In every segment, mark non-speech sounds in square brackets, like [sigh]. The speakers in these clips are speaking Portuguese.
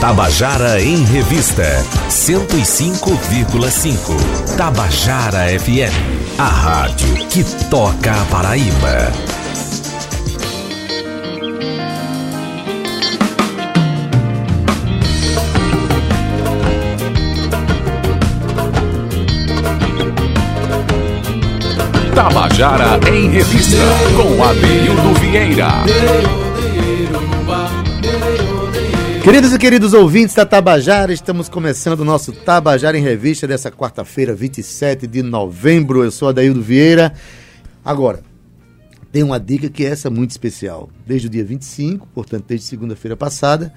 Tabajara em Revista, 105,5. Tabajara FM, a rádio que toca a Paraíba. Tabajara em Revista, com Adeildo Vieira. Queridos e queridos ouvintes da Tabajara, estamos começando o nosso Tabajara em Revista dessa quarta-feira, 27 de novembro. Eu sou Adaildo Vieira. Agora, tem uma dica que é essa muito especial. Desde o dia 25, portanto, desde segunda-feira passada,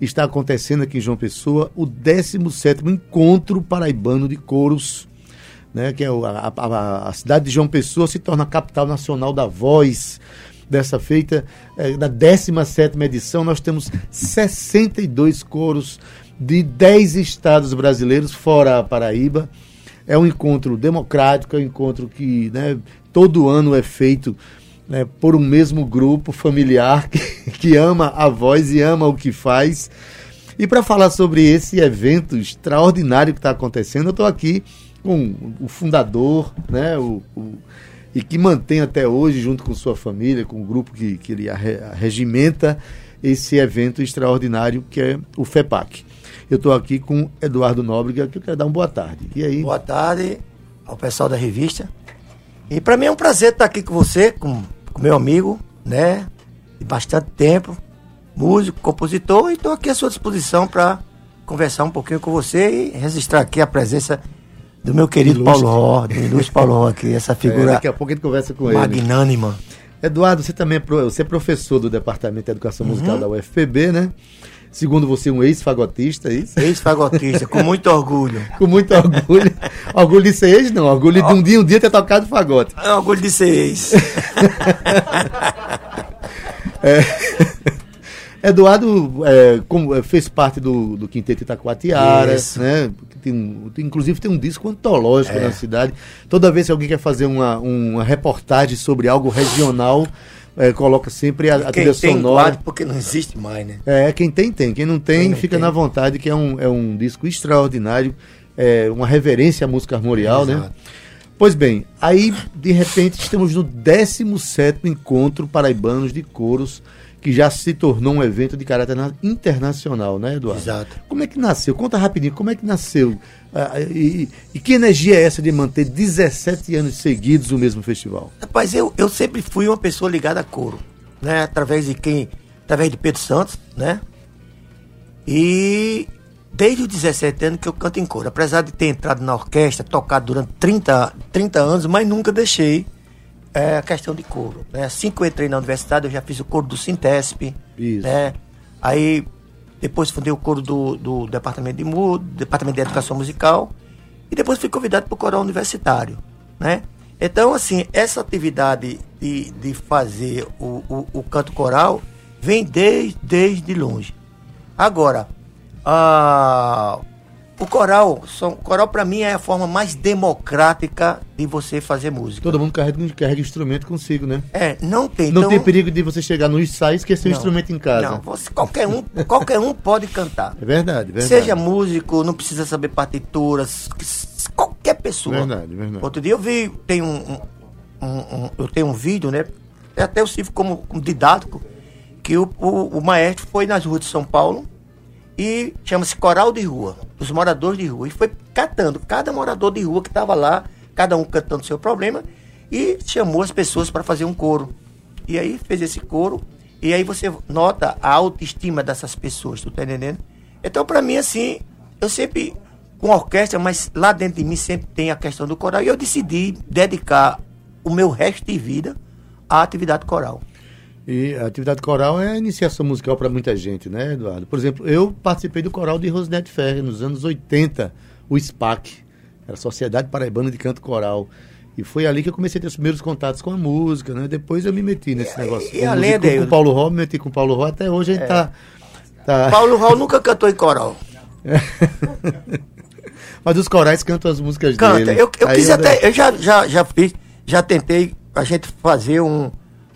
está acontecendo aqui em João Pessoa o 17º Encontro Paraibano de Coros né, que é a, a, a, cidade de João Pessoa se torna a capital nacional da voz. Dessa feita, é, da 17 edição, nós temos 62 coros de 10 estados brasileiros, fora a Paraíba. É um encontro democrático, é um encontro que né, todo ano é feito né, por um mesmo grupo familiar que, [laughs] que ama a voz e ama o que faz. E para falar sobre esse evento extraordinário que está acontecendo, eu estou aqui com o fundador, né, o, o, e que mantém até hoje, junto com sua família, com o grupo que, que ele regimenta esse evento extraordinário que é o FEPAC. Eu estou aqui com Eduardo Nóbrega, que eu quero dar uma boa tarde. E aí? Boa tarde ao pessoal da revista. E para mim é um prazer estar aqui com você, com, com meu amigo, né? De bastante tempo, músico, compositor, e estou aqui à sua disposição para conversar um pouquinho com você e registrar aqui a presença do meu querido ilustre. Paulo Ró, do ilustre Paulo Ró aqui, essa figura. [laughs] É, daqui a pouco a gente conversa com magnânima. ele. Magnânima. Eduardo, você também é, pro, você é professor do Departamento de Educação uhum. Musical da UFPB, né? Segundo você, um ex-fagotista, é isso? Ex-fagotista, com muito orgulho. [laughs] com muito orgulho. orgulho de ser ex, não. Orgulho de um dia, um dia ter tocado fagote. É orgulho de ser ex. [laughs] é. Eduardo é, como, fez parte do, do Quinteto Itacoatiara, né? tem um, inclusive tem um disco antológico é. na cidade. Toda vez que alguém quer fazer uma, uma reportagem sobre algo regional, é, coloca sempre a, a trilha tem sonora. Guarde porque não existe mais, né? É, quem tem, tem. Quem não tem, quem fica tem. na vontade, que é um, é um disco extraordinário, é uma reverência à música armorial, né? Pois bem, aí de repente estamos no 17 encontro paraibanos de coros que já se tornou um evento de caráter internacional, né, Eduardo? Exato. Como é que nasceu? Conta rapidinho, como é que nasceu? Ah, e, e, que energia é essa de manter 17 anos seguidos o mesmo festival? Rapaz, eu, eu sempre fui uma pessoa ligada a coro, né? Através de quem? Através de Pedro Santos, né? E desde os 17 anos que eu canto em coro. Apesar de ter entrado na orquestra, tocado durante 30, 30 anos, mas nunca deixei é a questão de coro. Né? Assim que eu entrei na universidade, eu já fiz o coro do Sintesp. Isso. Né? Aí depois fundei o coro do, do Departamento de Mudo, Departamento de Educação Musical. E depois fui convidado para o coral universitário. Né? Então, assim, essa atividade de, de fazer o, o, o canto coral vem desde, desde longe. Agora, a, o coral, são, coral para mim é a forma mais democrática de você fazer música. Todo mundo carrega, carrega instrumento consigo, né? É, não tem. Não então, tem perigo de você chegar no ensaio e esquecer o instrumento em casa. Não, você, qualquer um, [laughs] qualquer um pode cantar. É verdade, verdade. Seja músico, não precisa saber partituras, qualquer pessoa. Verdade, verdade. Outro dia eu vi, tem um, um, um eu tenho um vídeo, né? Até eu sirvo como, como didático, que o, o, o maestro foi nas ruas de São Paulo e chama-se Coral de Rua, os moradores de rua. E foi catando cada morador de rua que estava lá, cada um cantando seu problema, e chamou as pessoas para fazer um coro. E aí fez esse coro, e aí você nota a autoestima dessas pessoas, tu tá entendendo? Então, para mim, assim, eu sempre, com orquestra, mas lá dentro de mim sempre tem a questão do coral, e eu decidi dedicar o meu resto de vida à atividade coral. E a atividade coral é a iniciação musical para muita gente, né, Eduardo? Por exemplo, eu participei do coral de Rosinete Ferre nos anos 80, o SPAC, era a Sociedade Paraibana de Canto Coral. E foi ali que eu comecei a ter os primeiros contatos com a música, né? Depois eu me meti nesse negócio. E, além de... com o Paulo Ró, me meti com o Paulo Ró, até hoje a gente é. tá, tá... Paulo Ró nunca cantou em coral. [laughs] Mas os corais cantam as músicas Canta. dele. Eu, eu quis até, eu já, já, já fiz, já tentei a gente fazer um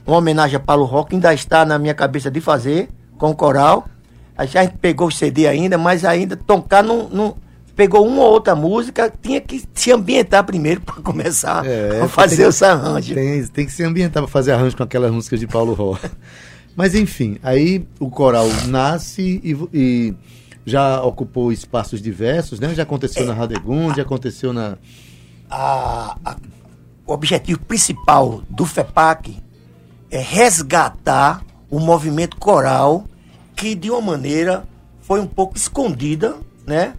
uma homenagem a Paulo Rock, ainda está na minha cabeça de fazer, com o coral, A gente pegou o CD ainda, mas ainda tocar não, não pegou uma ou outra música, tinha que se ambientar primeiro [laughs] para começar é, a fazer tem, os arranjos. Tem, tem que se ambientar para fazer arranjo com aquelas músicas de Paulo Ró. [laughs] Mas enfim, aí o coral nasce e, e já ocupou espaços diversos, né? Já aconteceu é, na Radegund, já aconteceu na. A, a, o objetivo principal do FEPAC é resgatar o movimento coral que de uma maneira foi um pouco escondida, né?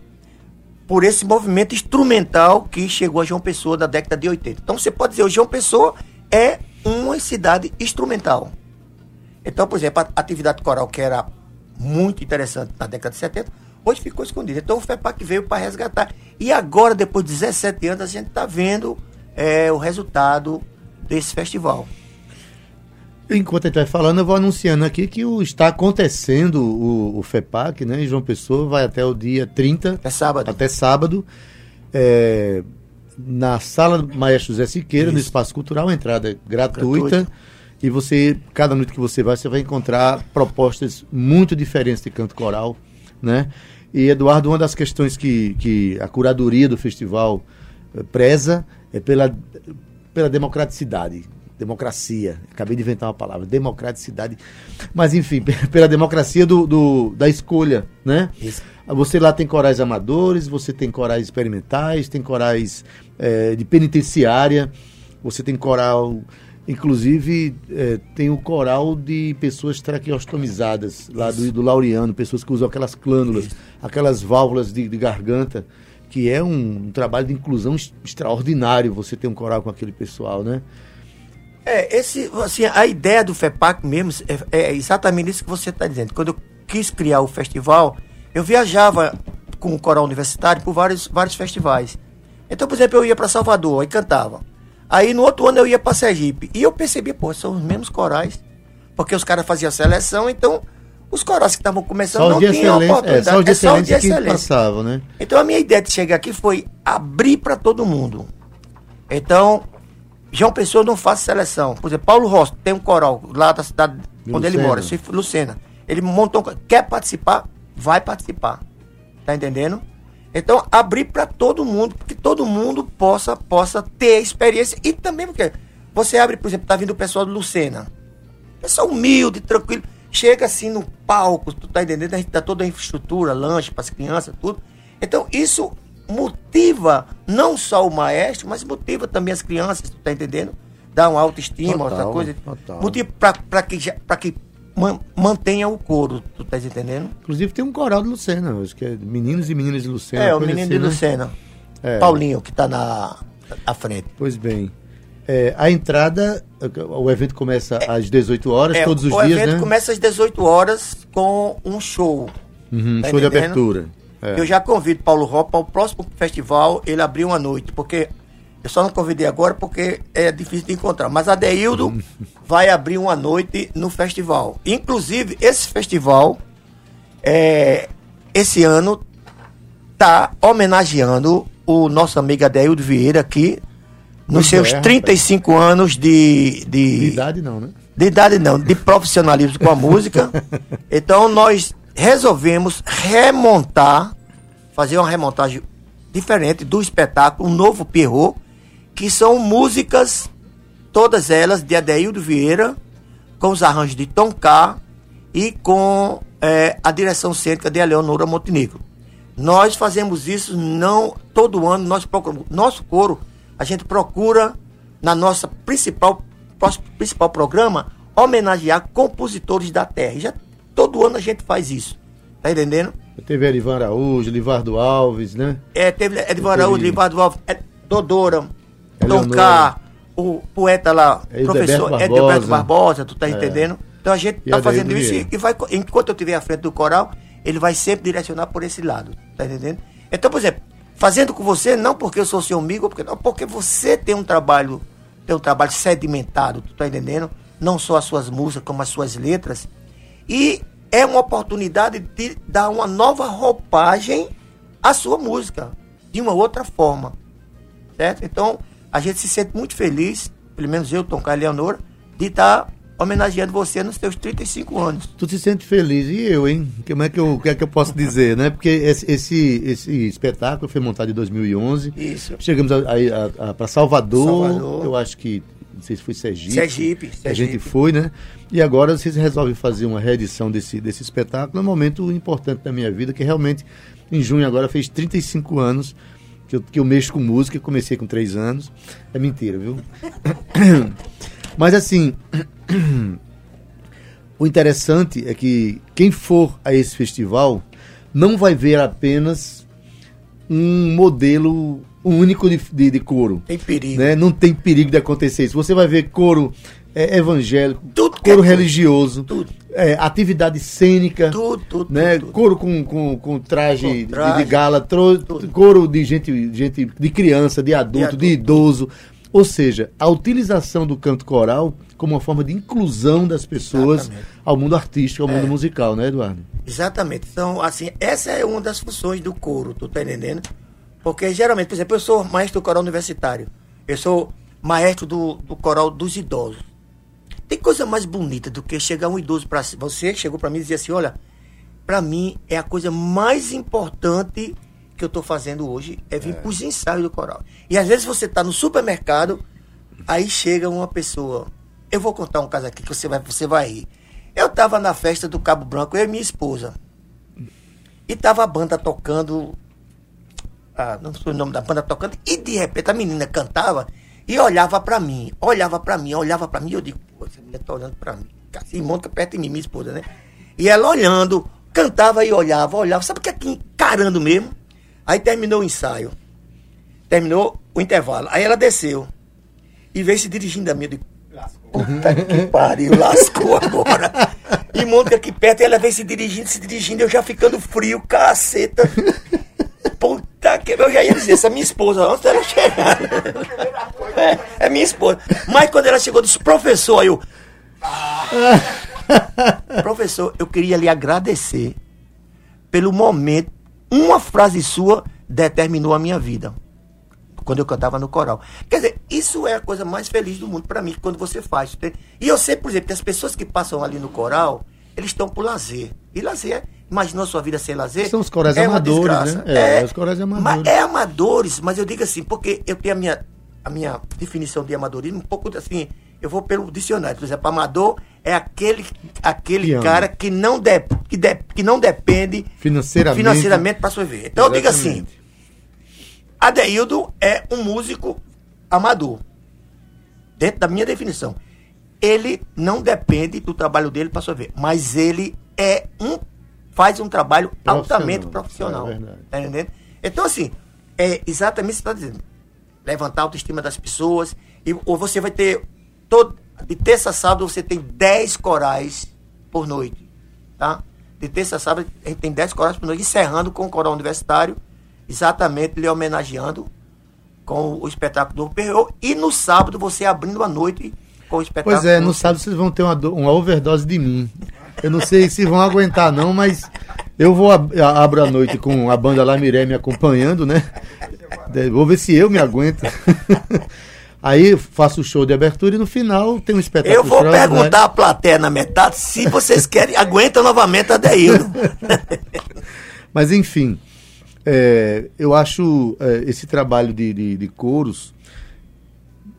Por esse movimento instrumental que chegou a João Pessoa da década de 80. Então você pode dizer, o João Pessoa é uma cidade instrumental. Então, por exemplo, a atividade coral que era muito interessante na década de 70, hoje ficou escondida. Então o FEPAC veio para resgatar. E agora, depois de 17 anos, a gente está vendo é, o resultado desse festival. Enquanto a gente vai falando, eu vou anunciando aqui que o, está acontecendo o, o FEPAC, né? Em João Pessoa, vai até o dia 30. Até sábado. Até sábado. É, na sala do Maestro José Siqueira, Isso. no Espaço Cultural, entrada gratuita. Gratuito. E você, cada noite que você vai, você vai encontrar propostas muito diferentes de canto coral, né? E, Eduardo, uma das questões que, que a curadoria do festival eh, preza é pela, pela democraticidade democracia. Acabei de inventar uma palavra, democraticidade. Mas, enfim, [laughs] pela democracia do, do da escolha, né? Isso. Você lá tem corais amadores, você tem corais experimentais, tem corais é, de penitenciária, você tem coral. Inclusive, é, tem o coral de pessoas traqueostomizadas, lá do, do Laureano, pessoas que usam aquelas clânulas, Isso. aquelas válvulas de, de garganta, que é um, um trabalho de inclusão extraordinário você ter um coral com aquele pessoal, né? É, esse, assim, a ideia do FEPAC mesmo é, é exatamente isso que você está dizendo. Quando eu quis criar o festival, eu viajava com o coral universitário por vários, vários festivais. Então, por exemplo, eu ia para Salvador e cantava. Aí no outro ano eu ia para Sergipe. E eu percebi, pô, são os mesmos corais. Porque os caras faziam seleção, então os corais que estavam começando só não tinham oportunidade. É, só os de é só de excelência. Que passavam, né? Então a minha ideia de chegar aqui foi abrir para todo mundo. Então, João Pessoa não faz seleção. Por exemplo, Paulo Rossi tem um coral lá da cidade onde Lucena. ele mora, Lucena. Ele montou um, quer participar, vai participar. Tá entendendo? Então, abrir para todo mundo, que todo mundo possa possa ter experiência e também porque você abre, por exemplo, tá vindo o pessoal do Lucena. Pessoal humilde, tranquilo, chega assim no palco, tu tá entendendo? A gente dá toda a infraestrutura, lanche para as crianças, tudo. Então, isso motiva não só o maestro, mas motiva também as crianças, tu tá entendendo? Dá uma autoestima, total, outra coisa. Total. Motiva para que, pra que man, mantenha o coro, tu tá entendendo? Inclusive tem um coral de Lucena, acho que é Meninos e Meninas de Lucena. É, o Menino assim, de né? Lucena. É. Paulinho, que tá na à frente. Pois bem. É, a entrada, o evento começa é, às 18 horas, é, todos os dias, né? O evento começa às 18 horas com um show. Uhum, tá show entendendo? de abertura. É. Eu já convido Paulo Ró para o próximo festival ele abrir uma noite, porque eu só não convidei agora porque é difícil de encontrar. Mas a Deildo [laughs] vai abrir uma noite no festival. Inclusive, esse festival, é, esse ano, está homenageando o nosso amigo Adeildo Vieira aqui, nos seus é, 35 rapaz. anos de, de. De idade não, né? De idade não, de profissionalismo com a música. [laughs] Então nós resolvemos remontar, fazer uma remontagem diferente do espetáculo, um novo Pierrot, que são músicas, todas elas de Adeildo Vieira, com os arranjos de Tom K e com é, a direção cênica de Eleonora Montenegro. Nós fazemos isso não todo ano, nós procuramos, nosso coro, a gente procura na nossa principal principal programa homenagear compositores da terra. E já Todo ano a gente faz isso. Tá entendendo? Teve Edivan Araújo, Livardo Alves, né? É, teve Edivan Araújo, Livardo Alves, é, Dodora, Tom K, o poeta lá, é professor Barbosa. Edilberto Barbosa, tu tá é. entendendo? Então a gente e tá fazendo isso e, e vai, enquanto eu estiver à frente do coral, ele vai sempre direcionar por esse lado, tá entendendo? Então, por exemplo, fazendo com você, não porque eu sou seu amigo, porque, não, porque você tem um trabalho, tem um trabalho sedimentado, tu tá entendendo? Não só as suas músicas, como as suas letras, e é uma oportunidade de dar uma nova roupagem à sua música, de uma outra forma. Certo? Então, a gente se sente muito feliz, pelo menos eu, Tom Leonor, de estar homenageando você nos seus 35 anos. Tu se sente feliz. E eu, hein? Como é que eu, o que é que eu posso dizer, né? Porque esse, esse, esse espetáculo foi montado em 2011. Isso. Chegamos para Salvador, Salvador. Eu acho que, não sei se foi Sergipe. Sergipe, A gente Sergipe. foi, né? E agora vocês resolvem fazer uma reedição desse, desse espetáculo. É um momento importante da minha vida, que realmente, em junho agora, fez 35 anos que eu, que eu mexo com música. Comecei com 3 anos. É mentira, viu? [coughs] Mas assim, [coughs] o interessante é que quem for a esse festival não vai ver apenas um modelo único de, de, de coro. Tem perigo. Né? Não tem perigo de acontecer isso. Você vai ver coro é, evangélico, Tudo coro é- religioso, Tudo. é, atividade cênica, Tudo, tudo, né? tudo, coro com, com, com traje, Com de- traje, de gala, tro- coro de gente, gente de criança, de adulto, de, adulto. idoso. Ou seja, a utilização do canto coral como uma forma de inclusão das pessoas Exatamente. ao mundo artístico, ao mundo É. musical, né, Eduardo? Exatamente. Então, assim, essa é uma das funções do coro, tu tá entendendo? Porque geralmente, por exemplo, eu sou maestro do coral universitário. Eu sou maestro do, do coral dos idosos. Tem coisa mais bonita do que chegar um idoso para você, chegou para mim e dizer assim, olha, para mim é a coisa mais importante que eu tô fazendo hoje é vir pros ensaios do coral. E às vezes você tá no supermercado, aí chega uma pessoa. Eu vou contar um caso aqui que você vai, você vai rir. Eu tava na festa do Cabo Branco, eu e minha esposa. E tava a banda tocando. Ah, não sei o nome da banda tocando. E de repente a menina cantava e olhava pra mim. Olhava pra mim, olhava pra mim. E eu digo, pô, essa menina tá olhando pra mim. Assim, monta perto de mim, minha esposa, né? E ela olhando, cantava e olhava, olhava. Sabe que aqui encarando mesmo? Aí terminou o ensaio. Terminou o intervalo. Aí ela desceu. E veio se dirigindo a mim. Eu digo, puta que pariu, lascou agora. E Mônica aqui perto, e ela veio se dirigindo, se dirigindo, eu já ficando frio, caceta. Puta que eu já ia dizer, essa é minha esposa, antes dela chegar. É, é minha esposa. Mas quando ela chegou, disse, professor, aí eu. Professor, eu queria lhe agradecer pelo momento. Uma frase sua determinou a minha vida. Quando eu cantava no coral. Quer dizer, isso é a coisa mais feliz do mundo para mim, quando você faz. E eu sei, por exemplo, que as pessoas que passam ali no coral, eles estão por lazer. E lazer, imaginou sua vida sem lazer? São os corais é uma amadores, né? É, os corais amadores. Mas é amadores, mas eu digo assim, porque eu tenho a minha, a minha definição de amadorismo um pouco assim. Eu vou pelo dicionário. Por exemplo, amador é aquele, aquele Que cara que não, de, que, de, que não depende Financeiramente. financeiramente para sobreviver. Então eu digo assim, Exatamente. Adeildo é um músico amador. Dentro da minha definição. Ele não depende do trabalho dele para sobreviver, mas ele é um faz um trabalho Profissional. altamente profissional. É verdade. tá entendendo? Então assim, é exatamente isso que você está dizendo. Levantar a autoestima das pessoas e ou você vai ter todo de terça a sábado você tem 10 corais por noite, tá? De terça a sábado a gente tem 10 corais por noite, encerrando com o coral universitário, exatamente lhe homenageando com o espetáculo do Perreau e no sábado você abrindo a noite com o espetáculo. Pois é, no sábado vocês vão ter uma, uma overdose de mim. Eu não sei se vão aguentar, não, mas eu vou ab abro a noite com a banda La Miré me acompanhando, né? Vou ver se eu me aguento. [laughs] Aí faço o show de abertura e no final tem um espetáculo. Eu vou perguntar à plateia na metade se vocês querem, aguenta novamente a Deildo. [laughs] Mas enfim, é, eu acho é, esse trabalho de, de, de coros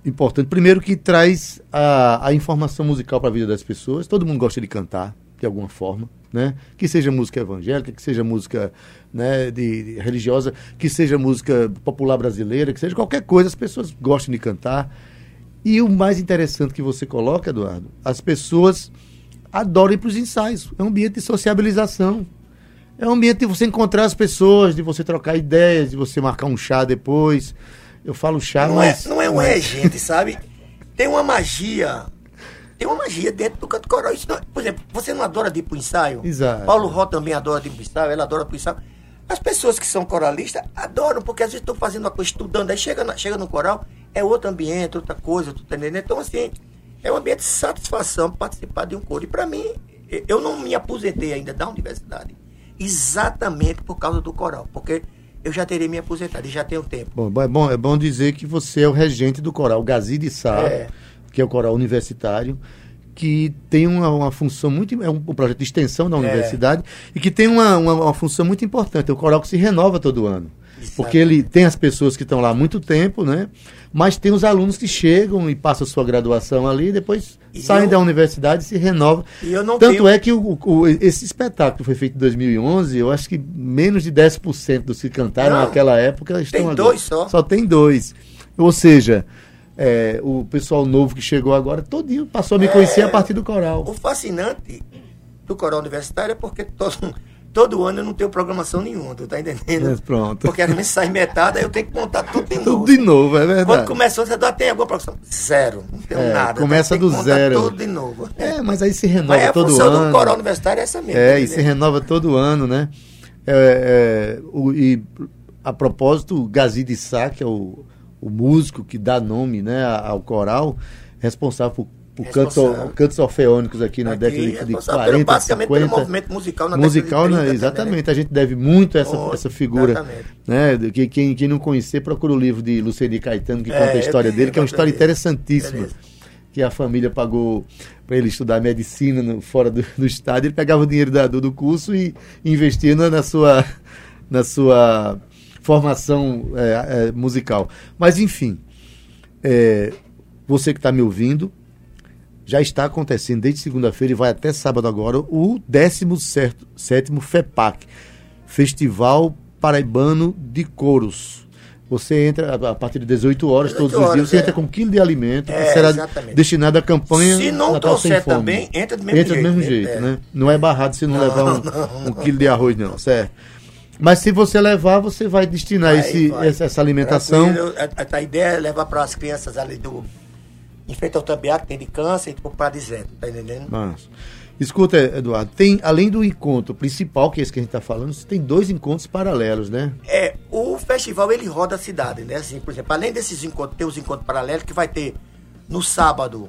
importante. Primeiro que traz a, a informação musical para a vida das pessoas. Todo mundo gosta de cantar, de alguma forma. Né? Que seja música evangélica, que seja música né, de, de religiosa, que seja música popular brasileira, que seja qualquer coisa, as pessoas gostam de cantar. E o mais interessante que você coloca, Eduardo, as pessoas adoram ir para os ensaios. É um ambiente de sociabilização. É um ambiente de você encontrar as pessoas, de você trocar ideias, de você marcar um chá depois. Eu falo chá, Não é, mas. não é um [laughs] regente, sabe? Tem uma magia. Tem uma magia dentro do canto coral. Isso não- por exemplo, você não adora de ir pro ensaio? Exato. Paulo Ró também adora de ir pro ensaio, ela adora pro ensaio. As pessoas que são coralistas adoram, porque às vezes estão fazendo uma coisa, estudando, aí chega, na- chega no coral, é outro ambiente, outra coisa, tu tá entendendo? Então, assim, é um ambiente de satisfação participar de um coro. E para mim, eu não me aposentei ainda da universidade, exatamente por causa do coral, porque eu já terei me aposentado e já tenho tempo. Bom, é bom, é bom dizer que você é o regente do coral Gazi de Sá, É. que é o coral universitário, que tem uma, uma função muito. É um, projeto de extensão da universidade e que tem uma, uma, uma função muito importante. É o coral que se renova todo ano. Porque ele tem as pessoas que estão lá há muito tempo, né? Mas tem os alunos que chegam e passam sua graduação ali, depois E saem eu- da universidade e se renovam. E Tanto tenho- é que o, o- esse espetáculo foi feito em 2011, eu acho que menos de 10% dos que cantaram Não. naquela época estão Tem agora. dois só. Só tem dois. Ou seja, é, o pessoal novo que chegou agora, todinho passou a me conhecer a partir do coral. O fascinante do coral universitário é porque todo, todo ano eu não tenho programação nenhuma, tu tá entendendo? Mas pronto. Porque às vezes sai metade, aí eu tenho que montar tudo de [laughs] Tudo novo. de novo, é Quando verdade. começou, você dá, tem alguma programação? Zero, não tenho É, nada. começa tem que do zero. tudo de novo. É, mas aí se renova Mas é a todo função ano. do coral universitário é essa mesmo. É, tá e se renova todo ano, né? É, é, o- e a propósito, o Gazi de Sá, que é o, o músico que dá nome né, ao coral, responsável por, por cantos, Responsável. cantos orfeônicos aqui na Aqui, década de, de responsável 40, basicamente pelo 50. movimento musical na musical, década de né, 30 exatamente. A gente deve muito a essa, Oh, essa figura. exatamente. Né, que, quem, quem não conhecer, procura o livro de Luceni Caetano, que É, conta a história dele, que é uma história interessantíssima Beleza. que a família pagou para ele estudar medicina no- fora do, do estado. Ele pegava o dinheiro da- do, do curso e investia na, na sua, na sua formação é, é, musical. Mas, enfim, é, você que está me ouvindo, já está acontecendo desde segunda-feira e vai até sábado agora o 17º FEPAC, Festival Paraibano de Coros. Você entra a partir de 18 horas, 18 todos os dias, horas, você é. entra com um quilo de alimento, É, que será exatamente. destinado à campanha Se não Natal trouxer também, entra do mesmo Entra do jeito, mesmo né? jeito, É. né? Não é barrado se não, Não, levar um, não, um quilo de arroz, não, certo? Mas se você levar, você vai destinar Aí esse, vai. essa, essa alimentação. A, a- ideia é levar para as crianças ali do enfeita o tambiá, que tem de câncer, e para dizer, tá entendendo? Mas, escuta, Eduardo, tem, além do encontro principal, que é esse que a gente está falando, você tem dois encontros paralelos, né? É, o festival ele roda a cidade, né? Assim, por exemplo, além desses encontros, tem os encontros paralelos que vai ter no sábado,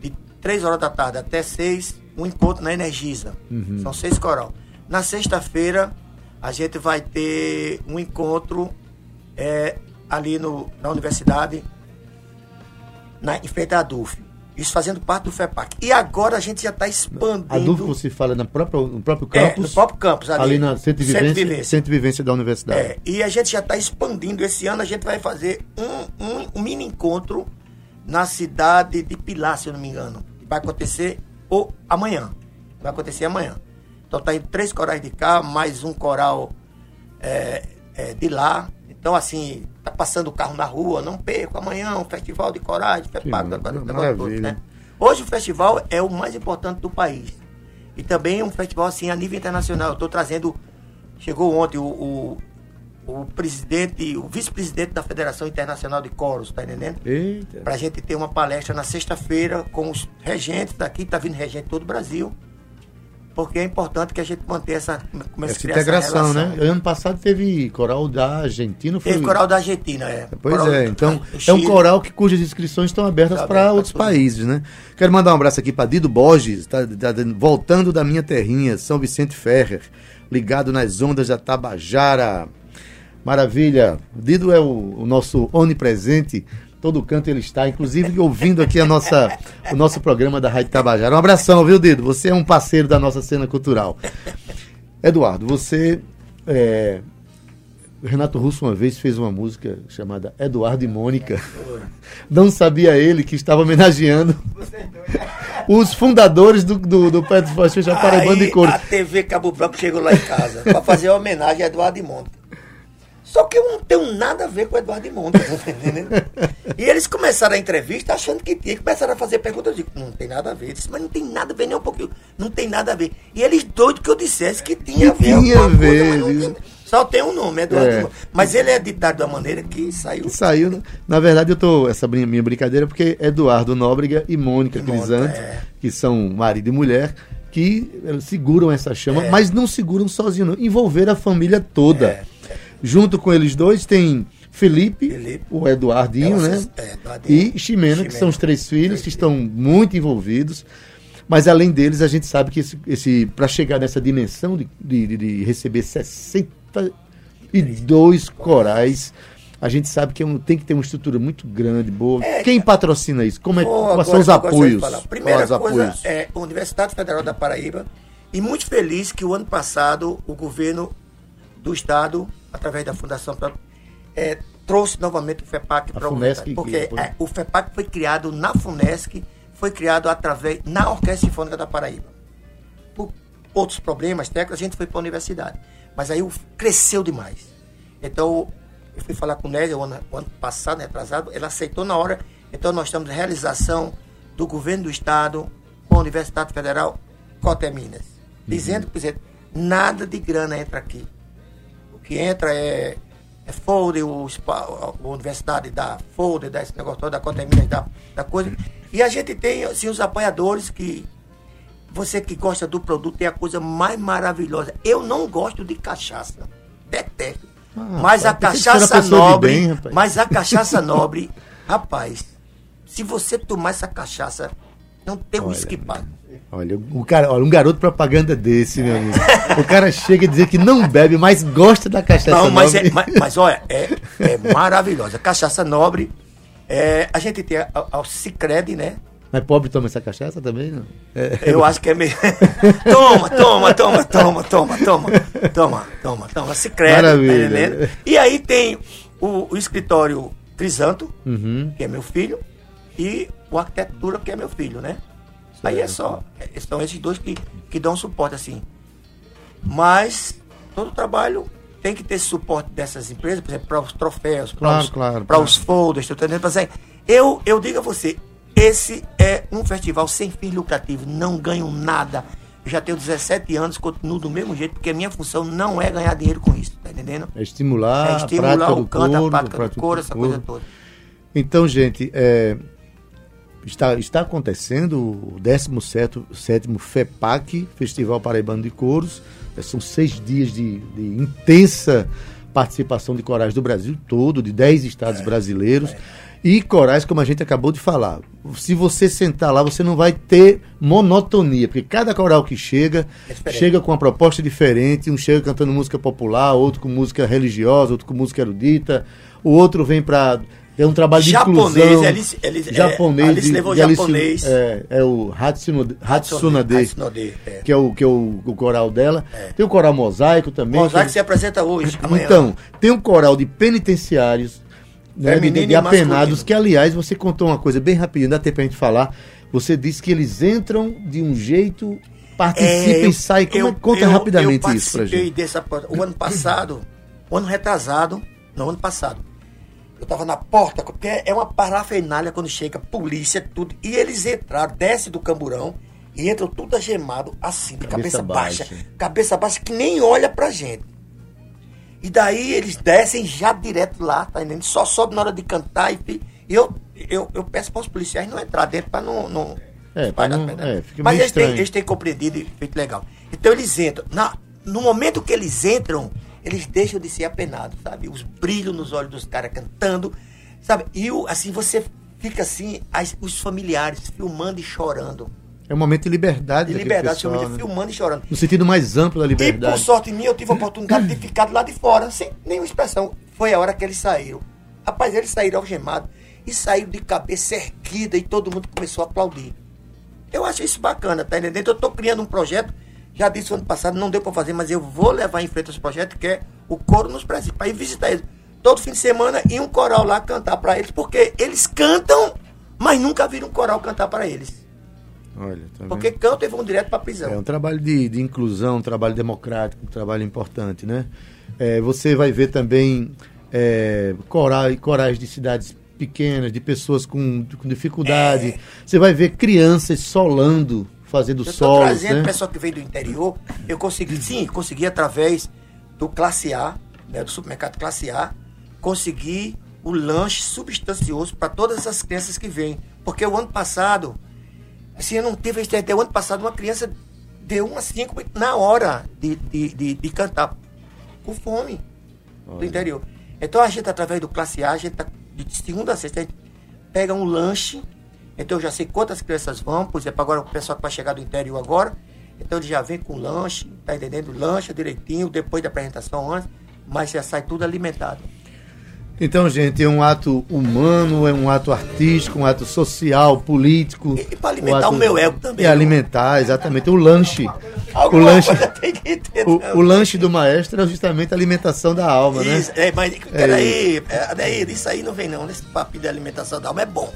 de 3 horas da tarde até 6, um encontro na Energisa. Uhum. São seis coral. Na sexta-feira, a gente vai ter um encontro é, ali no, na universidade, na, em frente à ADUF. Isso fazendo parte do FEPAC. E agora a gente já está expandindo. A dúvida você fala na própria, no próprio É, campus, no próprio campus, ali, ali na Centro de Centro de Vivência, Vivência. Centro de Vivência da Universidade. É, e a gente já está expandindo. Esse ano a gente vai fazer um, um- um mini encontro na cidade de Pilar, se eu não me engano. Vai acontecer ou amanhã. Vai acontecer amanhã. Então tá indo três corais de cá, mais um coral é, é, de lá. Então, assim, tá passando o carro na rua, não perco, amanhã um festival de corais, FEPAC, negócio todo, né? Hoje o festival é o mais importante do país. E também é um festival assim a nível internacional. Eu estou trazendo. Chegou ontem o, o, o presidente, o vice-presidente da Federação Internacional de Coros, tá entendendo? Para a gente ter uma palestra na sexta-feira com os regentes daqui, tá vindo regente de todo o Brasil. Porque é importante que a gente mantenha essa, a Essa integração, relação. né? Ano passado teve coral da Argentina. Foi... Teve coral da Argentina, é. Pois Coral é, então é um coral que cujas inscrições estão abertas Tá para outros países, né? Quero mandar um abraço aqui para Dido Borges, tá, tá voltando da minha terrinha, São Vicente Ferrer, ligado nas ondas da Tabajara. Maravilha. Dido é o, o nosso onipresente, todo canto ele está, inclusive ouvindo aqui a nossa, o nosso programa da Rádio Tabajara. Um abração, viu, Dido? Você é um parceiro da nossa cena cultural. Eduardo, você é, o Renato Russo uma vez fez uma música chamada Eduardo e Mônica. Não sabia ele que estava homenageando os fundadores do, do, do Fortes Paraibano de Aí Cores. a TV Cabo Branco chegou lá em casa para fazer uma homenagem a Eduardo de Monte. Só que eu não tenho nada a ver com o Eduardo Monte, tá entendendo? E eles começaram a entrevista achando que tinha, começaram a fazer perguntas, eu digo, não tem nada a ver. Eu disse, mas não tem nada a ver nem um pouquinho, não tem nada a ver. E eles doidos que eu dissesse que tinha a ver tinha a ver, coisa, tem. Só tem um nome, Eduardo É. Monte. Mas ele é ditado de uma maneira que saiu. Saiu, né? na verdade eu tô essa minha brincadeira porque Eduardo Nóbrega e Mônica Crisante, é. que são marido e mulher, que eh, seguram essa chama, É. mas não seguram sozinhos, não. envolver a família toda. É. Junto com eles dois tem Felipe, Felipe. o Eduardinho, É, né? é, Eduardinho. E Ximena, que são os três filhos que estão muito envolvidos. Mas além deles, a gente sabe que esse, esse para chegar nessa dimensão de, de, de- receber 62 corais, a gente sabe que é tem que ter uma estrutura muito grande, boa. É, Quem patrocina isso? Como é, Pô, quais são os apoios? Primeira coisa apoios? é a Universidade Federal da Paraíba e muito feliz que o ano passado o governo do estado, através da Fundação, é, trouxe novamente o FEPAC para a Funesc. Porque que- é, o FEPAC foi criado na Funesc, foi criado através na Orquestra Sinfônica da Paraíba. Por outros problemas técnicos, a gente foi para a universidade. Mas aí o- cresceu demais. Então, eu fui falar com o Nélia o ano, o ano passado, né, atrasado, ele aceitou na hora. Então, nós estamos em realização do governo do Estado com a Universidade Federal Coté Minas. Dizendo, por exemplo, nada de grana entra aqui. Que entra é, é folder, o, a universidade dá folder, dá esse negócio todo, da Minas dá, da coisa. E a gente tem, assim, os apoiadores que você que gosta do produto é a coisa mais maravilhosa. Eu não gosto de cachaça. Detesto. Ah, mas a rapaz, era cachaça nobre. bem, mas a cachaça [laughs] nobre, rapaz, se você tomar essa cachaça, não tem um Olha, pago. Olha, o cara, olha, um garoto propaganda desse, meu amigo. O cara chega a dizer que não bebe, mas gosta da cachaça Não, mas, nobre. é, mas, mas olha, é, é maravilhosa. Cachaça nobre. é, a gente tem o Cicred, né? Mas pobre toma essa cachaça também, não? É. Eu acho que é meio. [laughs] toma, toma, toma, toma, toma, toma, toma, toma, toma. Cicred, tá Maravilha. entendendo? E aí tem o, o escritório Crisanto, Uhum. que é meu filho, e o Arquitetura, que é meu filho, né? Aí é só. São esses dois que, que dão suporte, assim. Mas todo trabalho tem que ter suporte dessas empresas, por exemplo, para os troféus, para Claro, os, claro, claro. os folders, tô entendendo? Dizer, eu, eu digo a você, esse é um festival sem fins lucrativos, não ganho nada. Eu já tenho 17 anos, continuo do mesmo jeito, porque a minha função não é ganhar dinheiro com isso, tá entendendo? É estimular, é a estimular prática o do canto, couro, a prática prática do couro, do essa couro. coisa toda. Então, gente, é, está, está acontecendo o 17º sétimo FEPAC, Festival Paraibano de Coros. É, São seis dias de, de intensa participação de corais do Brasil todo, de 10 estados brasileiros. E corais, como a gente acabou de falar. Se você sentar lá, você não vai ter monotonia, porque cada coral que chega, É chega com uma proposta diferente. Um chega cantando música popular, outro com música religiosa, outro com música erudita. O outro vem para é um trabalho de Japonês, inclusão. eles- eles- é, japonês, Alice de- levou de Alice- japonês. É, é o Hatsunode, Hatsunade, Hatsunade, é. que é o que é o, o coral dela. Tem o coral mosaico também. Mosaico que- se apresenta hoje, [coughs] amanhã. então, tem um coral de penitenciários, né, de, de apenados, que aliás você contou uma coisa bem rapidinho, dá tempo pra gente falar. Você disse que eles entram de um jeito, participam eu- e saem. Como é- eu- conta eu- rapidamente eu isso pra participei gente. Dessa, o ano passado, o ano retrasado, não, ano passado. Eu tava na porta, porque é uma parafernália quando chega, polícia, tudo. E eles entraram, desce do camburão e entram tudo agemado, assim, de Cabeça cabeça, baixa. baixa. Cabeça baixa, que nem olha pra gente. E daí eles descem já direto lá, tá entendendo? Só sobe na hora de cantar e, eu, eu, eu peço para os policiais não entrar dentro para não, não É, não- é, Mas eles têm, eles têm compreendido e feito legal. Então eles entram. Na, no momento que eles entram, eles deixam de ser apenados, sabe? Os brilhos nos olhos dos caras cantando, sabe? E assim, você fica assim, as- os familiares filmando e chorando. É um momento de liberdade. De liberdade, pessoal, né? filmando e chorando. No sentido mais amplo da E por liberdade. sorte minha, eu tive a [laughs] oportunidade de ficar do lado de fora, sem nenhuma expressão. Foi a hora que eles saíram. Rapaz, eles saíram algemados e saíram de cabeça erguida e todo mundo começou a aplaudir. Eu acho isso bacana, tá entendendo? Eu estou criando um projeto, já disse ano passado, não deu para fazer, mas eu vou levar em frente esse projeto, que é o Coro nos Brasil, para ir visitar eles. Todo fim de semana e um coral lá cantar para eles, porque eles cantam, mas nunca viram um coral cantar para eles. Olha, tá? Porque cantam e vão direto para prisão. É um trabalho de, de inclusão, um trabalho democrático, um trabalho importante, né? É, você vai ver também é, corais, corais de cidades pequenas, de pessoas com, com dificuldade. É. Você vai ver crianças solando, fazendo Eu solos, trazendo né? pessoal que veio do interior. Eu consegui, sim, consegui através do Classe A, né, do supermercado Classe A, conseguir o lanche substancioso para todas essas crianças que vêm. Porque o ano passado, assim, eu não tive até o ano passado, uma criança deu uma cinco na hora de, de, de, de cantar, com fome, do interior. Então a gente, através do Classe A, a gente tá, de segunda a sexta, a gente pega um lanche. Então eu já sei quantas crianças vão, por exemplo, agora o pessoal que vai chegar do interior agora, então ele já vem com lanche, tá entendendo? Lancha direitinho, depois da apresentação antes, mas já sai tudo alimentado. Então, gente, é um ato humano, é um ato artístico, um ato social, político. E para alimentar o, o, meu ego também. E alimentar, exatamente. O lanche. [laughs] Alguma o lanche, tem que ter, o, o, lanche do maestro é justamente a alimentação da alma, né? isso, né? É, mas peraí, é, isso aí não vem não. Esse papo de alimentação da alma é bom.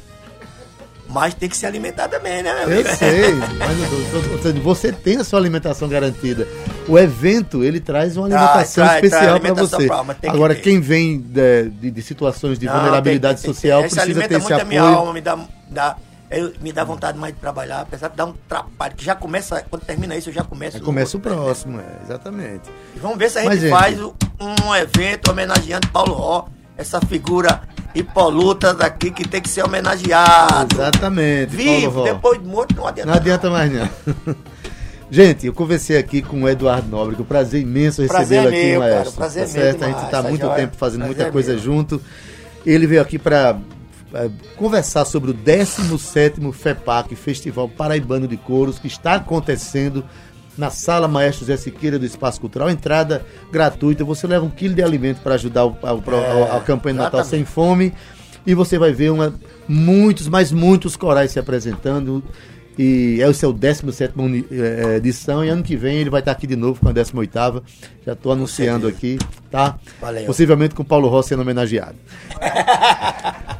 Mas tem que se alimentar também, né, meu amigo? [laughs] Eu sei, mas você tem a sua alimentação garantida. O evento, ele traz uma alimentação traz, especial para você. Pra Agora, que quem vem de, de, de situações de não, vulnerabilidade tem, tem, social tem, precisa ter esse apoio. Minha alma, me dá, dá, eu, me dá vontade mais de trabalhar, apesar de dar um trabalho, que já começa, quando termina isso, eu já começo. Já começa o próximo, é, exatamente. E vamos ver se a gente, Mas, faz gente... um evento homenageando Paulo Ró, essa figura Hipoluta daqui que tem que ser homenageado. Exatamente. Vivo, depois de morto não adianta. Não adianta mais não. [laughs] Gente, eu conversei aqui com o Eduardo Nobre, que é um prazer imenso recebê-lo aqui, meu, maestro. Cara, prazer tá certo? Demais, a gente está há muito tempo fazendo muita coisa meu. junto. Ele veio aqui para é, conversar sobre o 17º FEPAC, Festival Paraibano de Coros, que está acontecendo na Sala Maestro Zé Siqueira do Espaço Cultural. Entrada gratuita. Você leva um quilo de alimento para ajudar o, a, a, a campanha de Natal Sem Fome. E você vai ver uma, muitos, mas muitos corais se apresentando. E é o seu 17 é, edição. E ano que vem ele vai estar aqui de novo com a 18. Já estou anunciando aqui, tá? Valeu. Possivelmente com o Paulo Rossi sendo homenageado. [laughs]